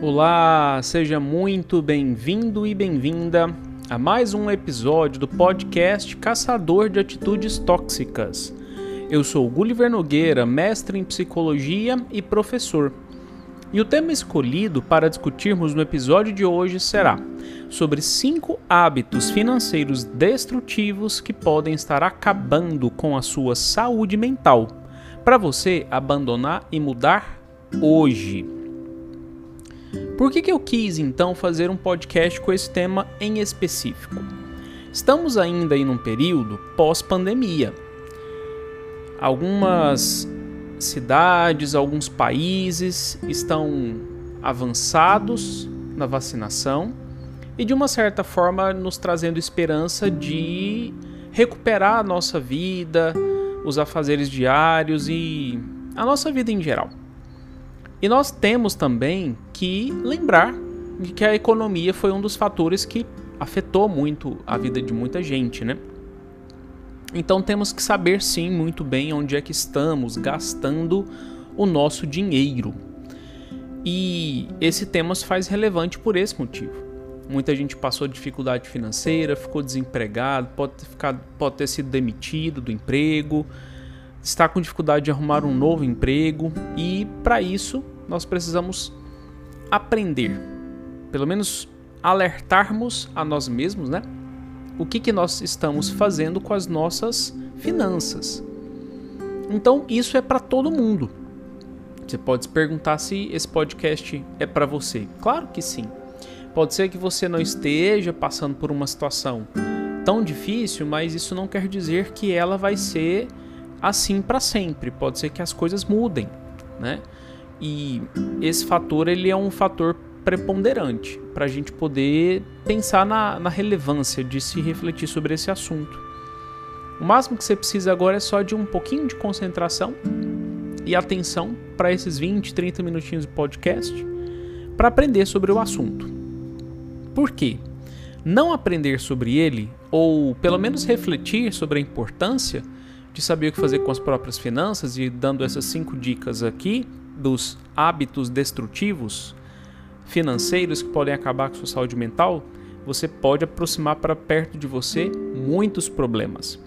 Olá, seja muito bem-vindo e bem-vinda a mais um episódio do podcast Caçador de Atitudes Tóxicas. Eu sou Gulliver Nogueira, mestre em psicologia e professor. E o tema escolhido para discutirmos no episódio de hoje será sobre cinco hábitos financeiros destrutivos que podem estar acabando com a sua saúde mental, para você abandonar e mudar hoje. Por que, que eu quis então fazer um podcast com esse tema em específico? Estamos ainda em um período pós-pandemia. Algumas cidades, alguns países estão avançados na vacinação e de uma certa forma nos trazendo esperança de recuperar a nossa vida, os afazeres diários e a nossa vida em geral. E nós temos também que lembrar de que a economia foi um dos fatores que afetou muito a vida de muita gente, né? Então temos que saber sim muito bem onde é que estamos gastando o nosso dinheiro. E esse tema se faz relevante por esse motivo. Muita gente passou dificuldade financeira, ficou desempregado, pode ter, ficado, pode ter sido demitido do emprego, está com dificuldade de arrumar um novo emprego e para isso nós precisamos aprender, pelo menos alertarmos a nós mesmos, né? o que, que nós estamos fazendo com as nossas finanças. Então, isso é para todo mundo. Você pode se perguntar se esse podcast é para você. Claro que sim. Pode ser que você não esteja passando por uma situação tão difícil, mas isso não quer dizer que ela vai ser assim para sempre. Pode ser que as coisas mudem, né? E esse fator ele é um fator preponderante para a gente poder pensar na, na relevância de se refletir sobre esse assunto. O máximo que você precisa agora é só de um pouquinho de concentração e atenção para esses 20, 30 minutinhos de podcast para aprender sobre o assunto. Por quê? Não aprender sobre ele, ou pelo menos refletir sobre a importância de saber o que fazer com as próprias finanças e dando essas cinco dicas aqui dos hábitos destrutivos financeiros que podem acabar com sua saúde mental, você pode aproximar para perto de você muitos problemas.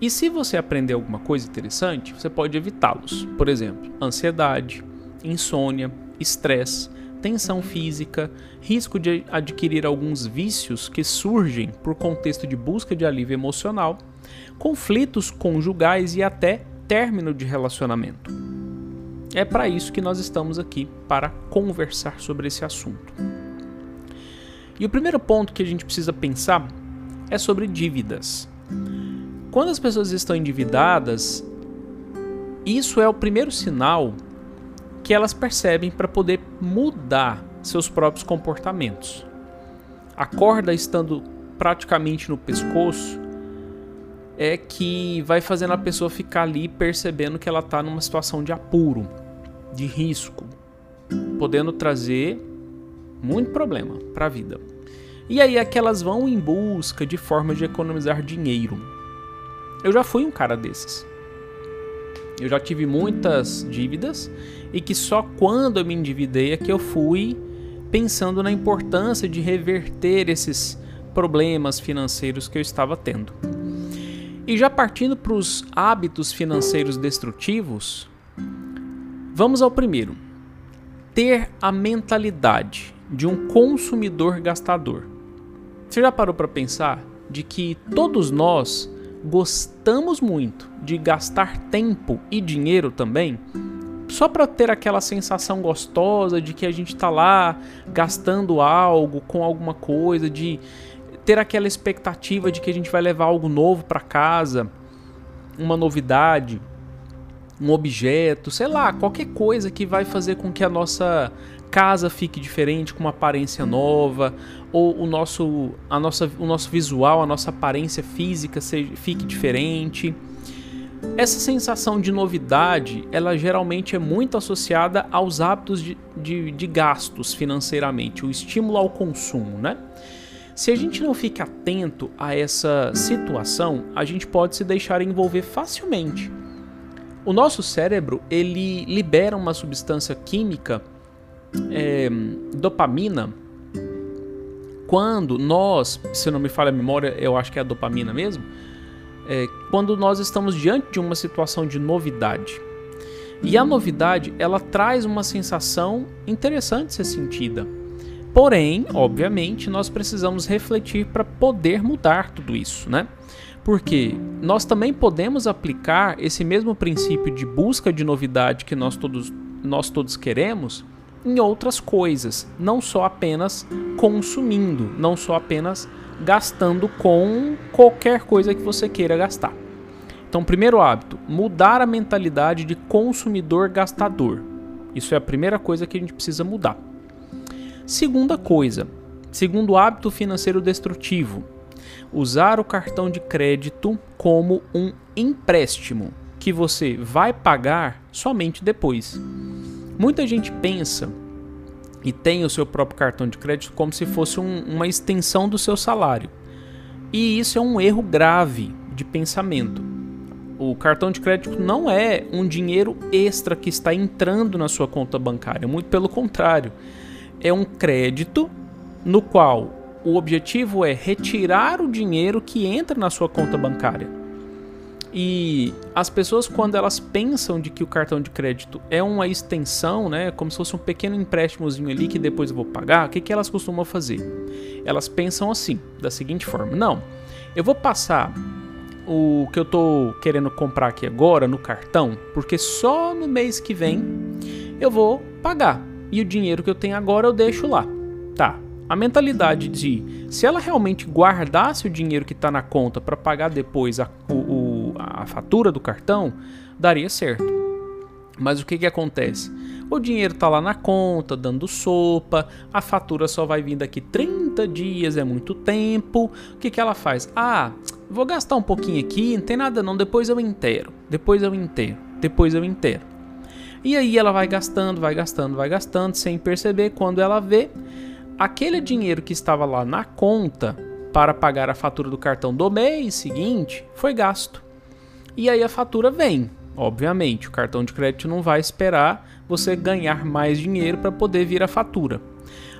E se você aprender alguma coisa interessante, você pode evitá-los. Por exemplo, ansiedade, insônia, estresse, tensão física, risco de adquirir alguns vícios que surgem por contexto de busca de alívio emocional, conflitos conjugais e até término de relacionamento. É para isso que nós estamos aqui, para conversar sobre esse assunto. E o primeiro ponto que a gente precisa pensar é sobre dívidas. Quando as pessoas estão endividadas, isso é o primeiro sinal que elas percebem para poder mudar seus próprios comportamentos. A corda estando praticamente no pescoço é que vai fazendo a pessoa ficar ali percebendo que ela está numa situação de apuro de risco, podendo trazer muito problema para a vida. E aí é que elas vão em busca de formas de economizar dinheiro. Eu já fui um cara desses. Eu já tive muitas dívidas e que só quando eu me endividei é que eu fui pensando na importância de reverter esses problemas financeiros que eu estava tendo. E já partindo para os hábitos financeiros destrutivos, Vamos ao primeiro. Ter a mentalidade de um consumidor gastador. Você já parou para pensar de que todos nós gostamos muito de gastar tempo e dinheiro também? Só para ter aquela sensação gostosa de que a gente está lá gastando algo com alguma coisa, de ter aquela expectativa de que a gente vai levar algo novo para casa, uma novidade um objeto, sei lá, qualquer coisa que vai fazer com que a nossa casa fique diferente, com uma aparência nova, ou o nosso, a nossa, o nosso visual, a nossa aparência física seja, fique diferente. Essa sensação de novidade, ela geralmente é muito associada aos hábitos de, de, de gastos financeiramente, o estímulo ao consumo, né? Se a gente não fica atento a essa situação, a gente pode se deixar envolver facilmente o nosso cérebro, ele libera uma substância química é, dopamina, quando nós, se não me falha a memória, eu acho que é a dopamina mesmo, é, quando nós estamos diante de uma situação de novidade. E a novidade, ela traz uma sensação interessante ser sentida. Porém, obviamente, nós precisamos refletir para poder mudar tudo isso, né? Porque nós também podemos aplicar esse mesmo princípio de busca de novidade que nós todos, nós todos queremos em outras coisas, não só apenas consumindo, não só apenas gastando com qualquer coisa que você queira gastar. Então, primeiro hábito, mudar a mentalidade de consumidor gastador. Isso é a primeira coisa que a gente precisa mudar. Segunda coisa, segundo hábito financeiro destrutivo, usar o cartão de crédito como um empréstimo que você vai pagar somente depois. Muita gente pensa e tem o seu próprio cartão de crédito como se fosse um, uma extensão do seu salário. E isso é um erro grave de pensamento. O cartão de crédito não é um dinheiro extra que está entrando na sua conta bancária, muito pelo contrário. É um crédito no qual o objetivo é retirar o dinheiro que entra na sua conta bancária. E as pessoas, quando elas pensam de que o cartão de crédito é uma extensão, né, como se fosse um pequeno empréstimozinho ali que depois eu vou pagar, o que, que elas costumam fazer? Elas pensam assim, da seguinte forma: não, eu vou passar o que eu estou querendo comprar aqui agora no cartão, porque só no mês que vem eu vou pagar. E o dinheiro que eu tenho agora eu deixo lá. Tá. A mentalidade de se ela realmente guardasse o dinheiro que está na conta para pagar depois a, o, a fatura do cartão, daria certo. Mas o que, que acontece? O dinheiro está lá na conta, dando sopa, a fatura só vai vir daqui 30 dias, é muito tempo. O que, que ela faz? Ah, vou gastar um pouquinho aqui, não tem nada não, depois eu inteiro, depois eu inteiro, depois eu inteiro. E aí ela vai gastando, vai gastando, vai gastando, sem perceber quando ela vê aquele dinheiro que estava lá na conta para pagar a fatura do cartão do mês seguinte foi gasto. E aí a fatura vem. Obviamente, o cartão de crédito não vai esperar você ganhar mais dinheiro para poder vir a fatura.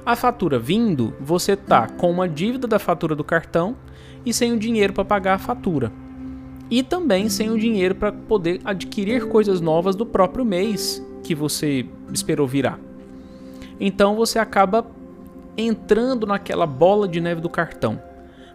A fatura vindo, você tá com uma dívida da fatura do cartão e sem o dinheiro para pagar a fatura. E também sem o dinheiro para poder adquirir coisas novas do próprio mês que você esperou virar. Então você acaba entrando naquela bola de neve do cartão.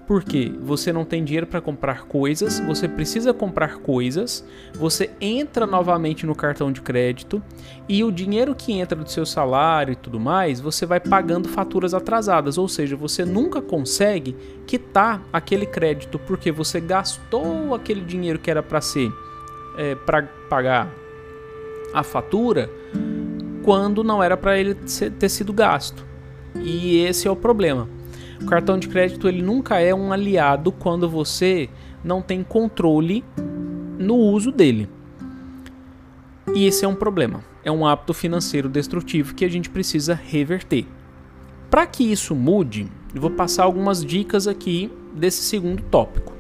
Porque você não tem dinheiro para comprar coisas, você precisa comprar coisas, você entra novamente no cartão de crédito e o dinheiro que entra do seu salário e tudo mais, você vai pagando faturas atrasadas, ou seja, você nunca consegue quitar aquele crédito porque você gastou aquele dinheiro que era para ser é, para pagar a fatura quando não era para ele ter sido gasto. E esse é o problema. O cartão de crédito ele nunca é um aliado quando você não tem controle no uso dele. E esse é um problema. É um hábito financeiro destrutivo que a gente precisa reverter. Para que isso mude, eu vou passar algumas dicas aqui desse segundo tópico.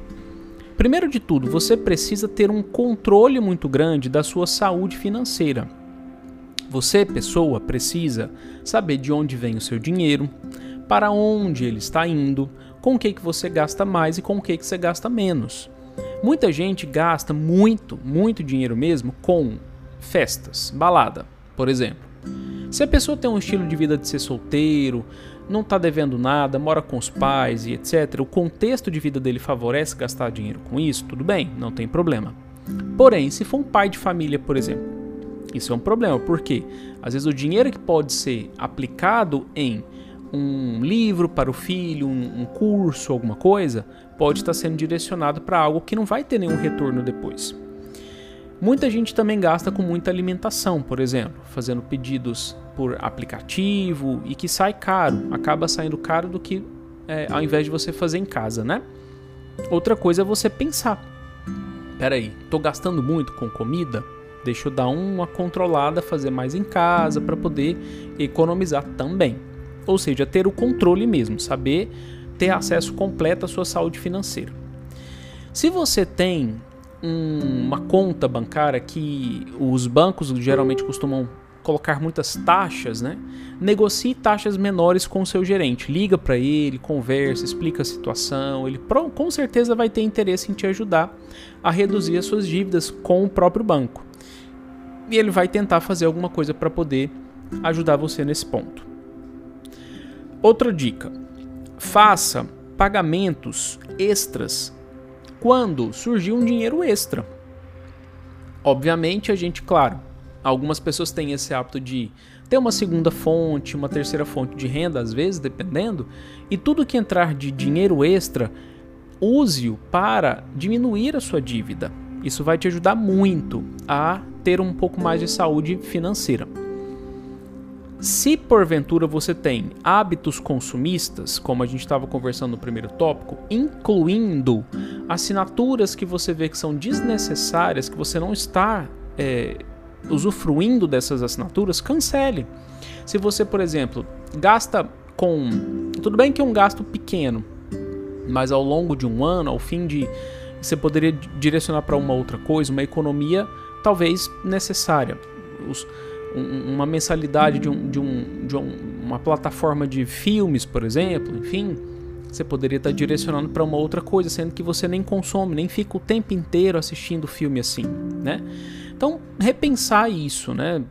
Primeiro de tudo, você precisa ter um controle muito grande da sua saúde financeira. Você, pessoa, precisa saber de onde vem o seu dinheiro, para onde ele está indo, com o que, que você gasta mais e com o que, que você gasta menos. Muita gente gasta muito, muito dinheiro mesmo com festas, balada, por exemplo. Se a pessoa tem um estilo de vida de ser solteiro, não está devendo nada, mora com os pais e etc., o contexto de vida dele favorece gastar dinheiro com isso, tudo bem, não tem problema. Porém, se for um pai de família, por exemplo, isso é um problema, porque às vezes o dinheiro que pode ser aplicado em um livro para o filho, um, um curso, alguma coisa, pode estar sendo direcionado para algo que não vai ter nenhum retorno depois. Muita gente também gasta com muita alimentação, por exemplo, fazendo pedidos por aplicativo e que sai caro, acaba saindo caro do que é, ao invés de você fazer em casa, né? Outra coisa é você pensar: peraí, tô gastando muito com comida? Deixa eu dar uma controlada, fazer mais em casa para poder economizar também. Ou seja, ter o controle mesmo, saber ter acesso completo à sua saúde financeira. Se você tem um, uma conta bancária que os bancos geralmente costumam colocar muitas taxas, né? Negocie taxas menores com o seu gerente. Liga para ele, conversa, explica a situação. Ele com certeza vai ter interesse em te ajudar a reduzir as suas dívidas com o próprio banco. E ele vai tentar fazer alguma coisa para poder ajudar você nesse ponto. Outra dica: faça pagamentos extras quando surgir um dinheiro extra. Obviamente, a gente, claro, algumas pessoas têm esse hábito de ter uma segunda fonte, uma terceira fonte de renda, às vezes, dependendo, e tudo que entrar de dinheiro extra, use-o para diminuir a sua dívida. Isso vai te ajudar muito a ter um pouco mais de saúde financeira. Se porventura você tem hábitos consumistas, como a gente estava conversando no primeiro tópico, incluindo assinaturas que você vê que são desnecessárias, que você não está é, usufruindo dessas assinaturas, cancele. Se você, por exemplo, gasta com. Tudo bem que é um gasto pequeno, mas ao longo de um ano, ao fim de. Você poderia direcionar para uma outra coisa, uma economia talvez necessária. Os, uma mensalidade de, um, de, um, de uma plataforma de filmes, por exemplo, enfim, você poderia estar direcionando para uma outra coisa, sendo que você nem consome, nem fica o tempo inteiro assistindo filme assim, né? Então, repensar isso, né?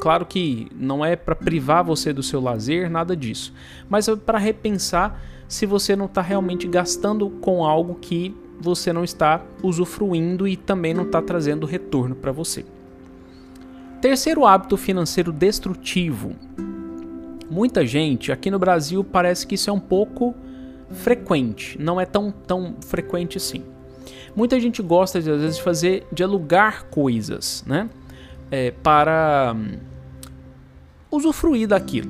Claro que não é para privar você do seu lazer, nada disso, mas é para repensar se você não está realmente gastando com algo que você não está usufruindo e também não está trazendo retorno para você. Terceiro hábito financeiro destrutivo. Muita gente aqui no Brasil parece que isso é um pouco frequente, não é tão, tão frequente assim. Muita gente gosta de, às vezes de fazer de alugar coisas, né, é, para um, usufruir daquilo.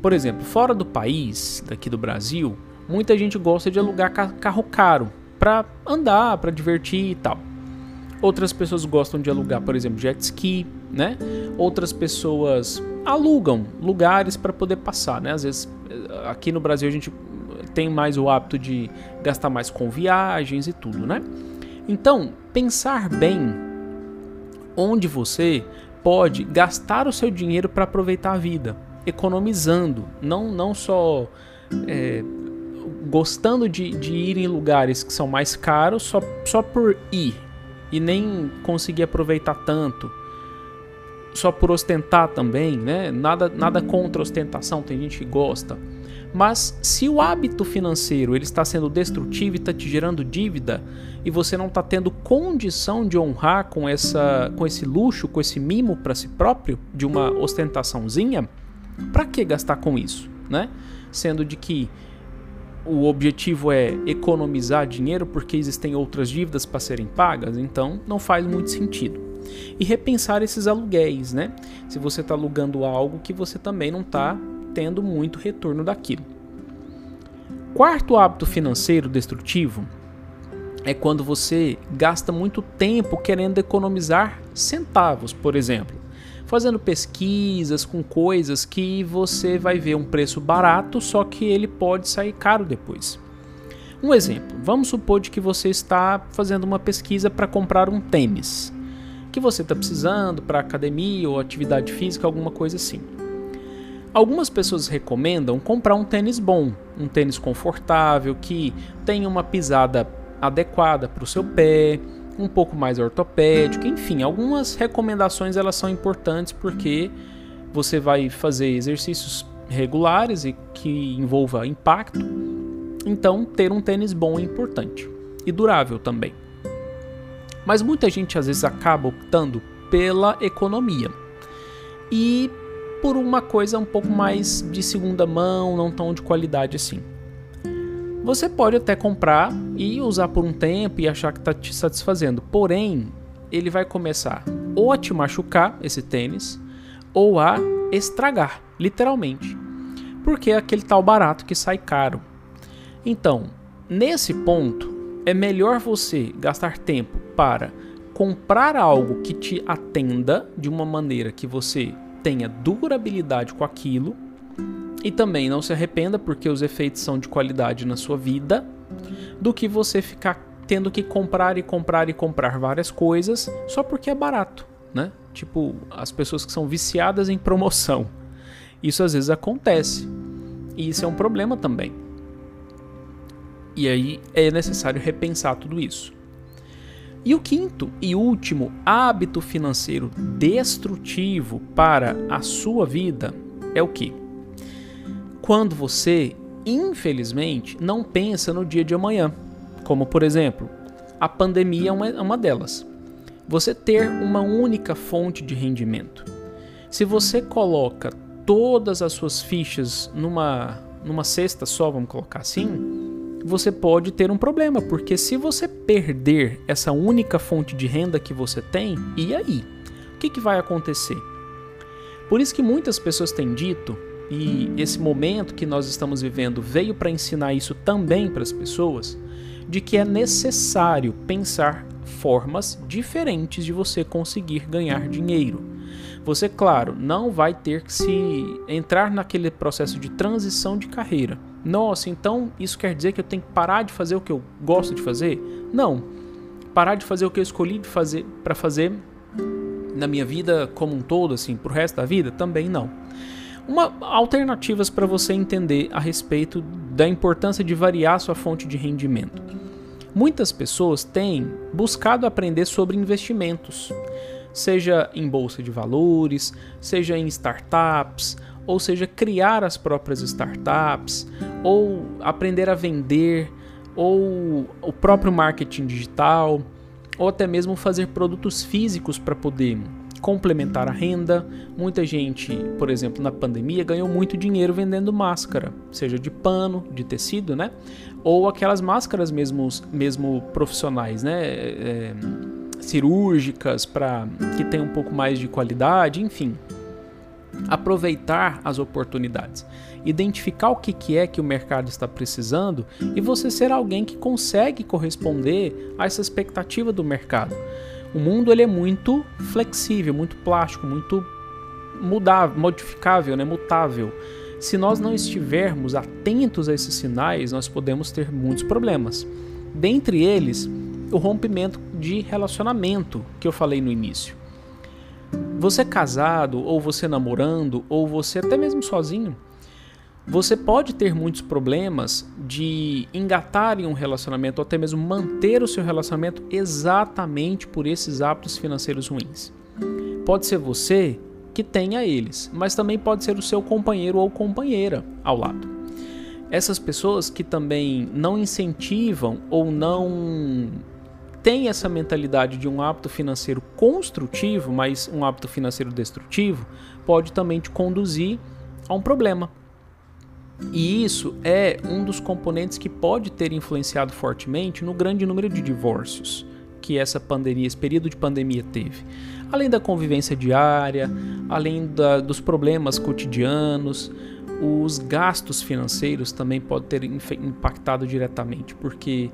Por exemplo, fora do país, daqui do Brasil, muita gente gosta de alugar carro caro para andar, para divertir e tal. Outras pessoas gostam de alugar, por exemplo, jet ski, né? Outras pessoas alugam lugares para poder passar, né? Às vezes aqui no Brasil a gente tem mais o hábito de gastar mais com viagens e tudo, né? Então, pensar bem onde você pode gastar o seu dinheiro para aproveitar a vida, economizando, não, não só é, gostando de, de ir em lugares que são mais caros só, só por ir, e nem conseguir aproveitar tanto só por ostentar também, né? Nada, nada contra ostentação, tem gente que gosta. Mas se o hábito financeiro ele está sendo destrutivo e está te gerando dívida e você não está tendo condição de honrar com, essa, com esse luxo, com esse mimo para si próprio, de uma ostentaçãozinha, para que gastar com isso, né? Sendo de que o objetivo é economizar dinheiro porque existem outras dívidas para serem pagas, então não faz muito sentido. E repensar esses aluguéis, né? Se você está alugando algo que você também não está tendo muito retorno daquilo. Quarto hábito financeiro destrutivo é quando você gasta muito tempo querendo economizar centavos, por exemplo fazendo pesquisas com coisas que você vai ver um preço barato, só que ele pode sair caro depois. Um exemplo, vamos supor de que você está fazendo uma pesquisa para comprar um tênis, que você está precisando para academia ou atividade física, alguma coisa assim. Algumas pessoas recomendam comprar um tênis bom, um tênis confortável, que tenha uma pisada adequada para o seu pé, um pouco mais ortopédico, enfim, algumas recomendações elas são importantes porque você vai fazer exercícios regulares e que envolva impacto. Então, ter um tênis bom é importante e durável também. Mas muita gente às vezes acaba optando pela economia e por uma coisa um pouco mais de segunda mão, não tão de qualidade assim. Você pode até comprar e usar por um tempo e achar que está te satisfazendo, porém, ele vai começar ou a te machucar, esse tênis, ou a estragar, literalmente, porque é aquele tal barato que sai caro. Então, nesse ponto, é melhor você gastar tempo para comprar algo que te atenda de uma maneira que você tenha durabilidade com aquilo e também não se arrependa porque os efeitos são de qualidade na sua vida, do que você ficar tendo que comprar e comprar e comprar várias coisas só porque é barato, né? Tipo, as pessoas que são viciadas em promoção. Isso às vezes acontece. E isso é um problema também. E aí é necessário repensar tudo isso. E o quinto e último hábito financeiro destrutivo para a sua vida é o que? Quando você, infelizmente, não pensa no dia de amanhã. Como, por exemplo, a pandemia é uma, é uma delas. Você ter uma única fonte de rendimento. Se você coloca todas as suas fichas numa, numa cesta só, vamos colocar assim, você pode ter um problema, porque se você perder essa única fonte de renda que você tem, e aí? O que, que vai acontecer? Por isso que muitas pessoas têm dito, e esse momento que nós estamos vivendo veio para ensinar isso também para as pessoas, de que é necessário pensar formas diferentes de você conseguir ganhar dinheiro. Você, claro, não vai ter que se entrar naquele processo de transição de carreira nossa, então isso quer dizer que eu tenho que parar de fazer o que eu gosto de fazer? Não. Parar de fazer o que eu escolhi de fazer para fazer na minha vida como um todo, assim, pro resto da vida? Também não. Uma alternativas para você entender a respeito da importância de variar sua fonte de rendimento. Muitas pessoas têm buscado aprender sobre investimentos, seja em bolsa de valores, seja em startups, ou seja, criar as próprias startups, ou aprender a vender, ou o próprio marketing digital, ou até mesmo fazer produtos físicos para poder complementar a renda. Muita gente, por exemplo, na pandemia ganhou muito dinheiro vendendo máscara, seja de pano, de tecido, né? Ou aquelas máscaras mesmo, mesmo profissionais, né? É, cirúrgicas para que tenham um pouco mais de qualidade, enfim aproveitar as oportunidades, identificar o que, é que o mercado está precisando e você ser alguém que consegue corresponder a essa expectativa do mercado. O mundo ele é muito flexível, muito plástico, muito mudável, modificável, né, mutável. Se nós não estivermos atentos a esses sinais, nós podemos ter muitos problemas. Dentre eles, o rompimento de relacionamento que eu falei no início. Você casado, ou você namorando, ou você até mesmo sozinho, você pode ter muitos problemas de engatar em um relacionamento ou até mesmo manter o seu relacionamento exatamente por esses hábitos financeiros ruins. Pode ser você que tenha eles, mas também pode ser o seu companheiro ou companheira ao lado. Essas pessoas que também não incentivam ou não tem essa mentalidade de um hábito financeiro construtivo, mas um hábito financeiro destrutivo, pode também te conduzir a um problema. E isso é um dos componentes que pode ter influenciado fortemente no grande número de divórcios que essa pandemia, esse período de pandemia teve. Além da convivência diária, além da, dos problemas cotidianos, os gastos financeiros também podem ter impactado diretamente, porque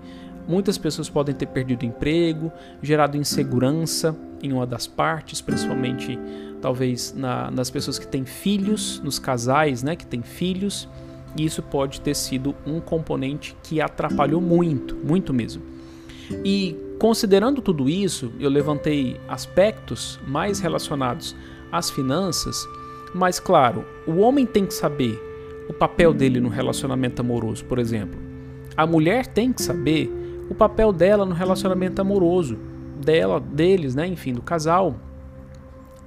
Muitas pessoas podem ter perdido emprego, gerado insegurança em uma das partes, principalmente talvez na, nas pessoas que têm filhos, nos casais né, que têm filhos. E isso pode ter sido um componente que atrapalhou muito, muito mesmo. E considerando tudo isso, eu levantei aspectos mais relacionados às finanças, mas claro, o homem tem que saber o papel dele no relacionamento amoroso, por exemplo. A mulher tem que saber o papel dela no relacionamento amoroso, dela, deles, né, enfim, do casal.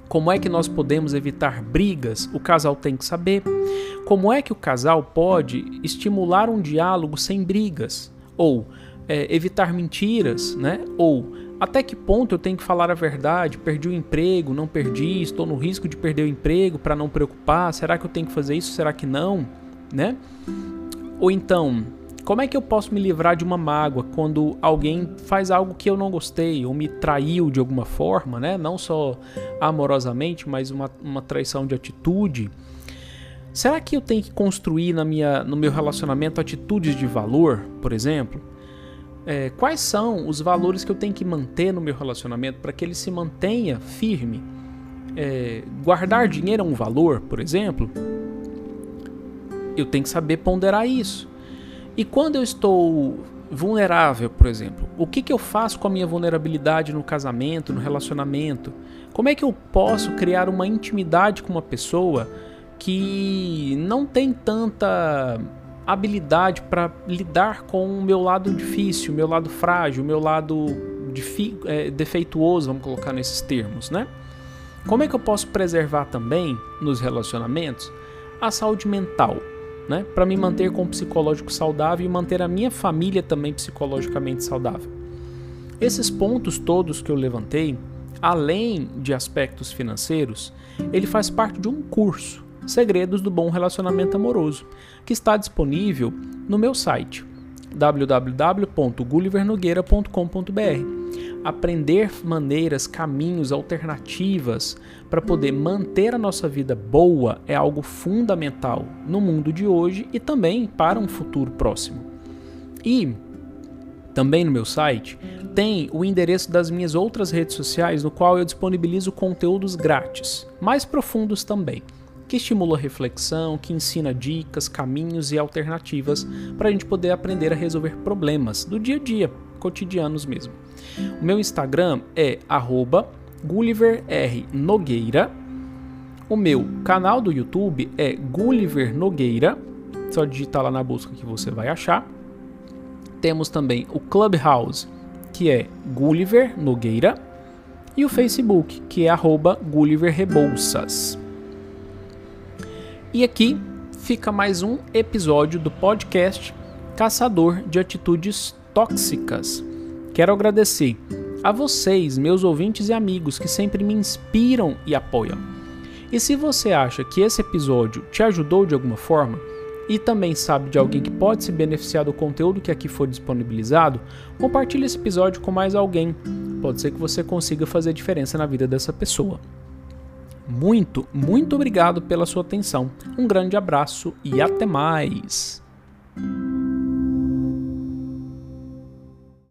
Como é que nós podemos evitar brigas? O casal tem que saber. Como é que o casal pode estimular um diálogo sem brigas? Ou é, evitar mentiras, né? Ou até que ponto eu tenho que falar a verdade? Perdi o emprego, não perdi, estou no risco de perder o emprego para não preocupar. Será que eu tenho que fazer isso? Será que não? Né? Ou então, como é que eu posso me livrar de uma mágoa quando alguém faz algo que eu não gostei ou me traiu de alguma forma, né? Não só amorosamente, mas uma, uma traição de atitude. Será que eu tenho que construir na minha, no meu relacionamento atitudes de valor, por exemplo? É, quais são os valores que eu tenho que manter no meu relacionamento para que ele se mantenha firme? É, guardar dinheiro é um valor, por exemplo? Eu tenho que saber ponderar isso. E quando eu estou vulnerável, por exemplo. O que, que eu faço com a minha vulnerabilidade no casamento, no relacionamento? Como é que eu posso criar uma intimidade com uma pessoa que não tem tanta habilidade para lidar com o meu lado difícil, o meu lado frágil, o meu lado é, defeituoso, vamos colocar nesses termos, né? Como é que eu posso preservar também nos relacionamentos a saúde mental, né? Para me manter com um psicológico saudável e manter a minha família também psicologicamente saudável. Esses pontos todos que eu levantei, além de aspectos financeiros, ele faz parte de um curso, Segredos do Bom Relacionamento Amoroso, que está disponível no meu site www.gullivernogueira.com.br. Aprender maneiras, caminhos, alternativas para poder manter a nossa vida boa é algo fundamental no mundo de hoje e também para um futuro próximo. E também no meu site tem o endereço das minhas outras redes sociais, no qual eu disponibilizo conteúdos grátis, mais profundos também que estimula reflexão, que ensina dicas, caminhos e alternativas para a gente poder aprender a resolver problemas do dia a dia, cotidianos mesmo. O meu Instagram é @gulliverrnogueira. O meu canal do YouTube é Gulliver Nogueira. Só digitar lá na busca que você vai achar. Temos também o Clubhouse, que é Gulliver Nogueira, e o Facebook, que é arroba Gulliver Rebouças. E aqui fica mais um episódio do podcast Caçador de Atitudes Tóxicas. Quero agradecer a vocês, meus ouvintes e amigos, que sempre me inspiram e apoiam. E se você acha que esse episódio te ajudou de alguma forma, e também sabe de alguém que pode se beneficiar do conteúdo que aqui foi disponibilizado, compartilhe esse episódio com mais alguém. Pode ser que você consiga fazer diferença na vida dessa pessoa. Muito, muito obrigado pela sua atenção. Um grande abraço e até mais!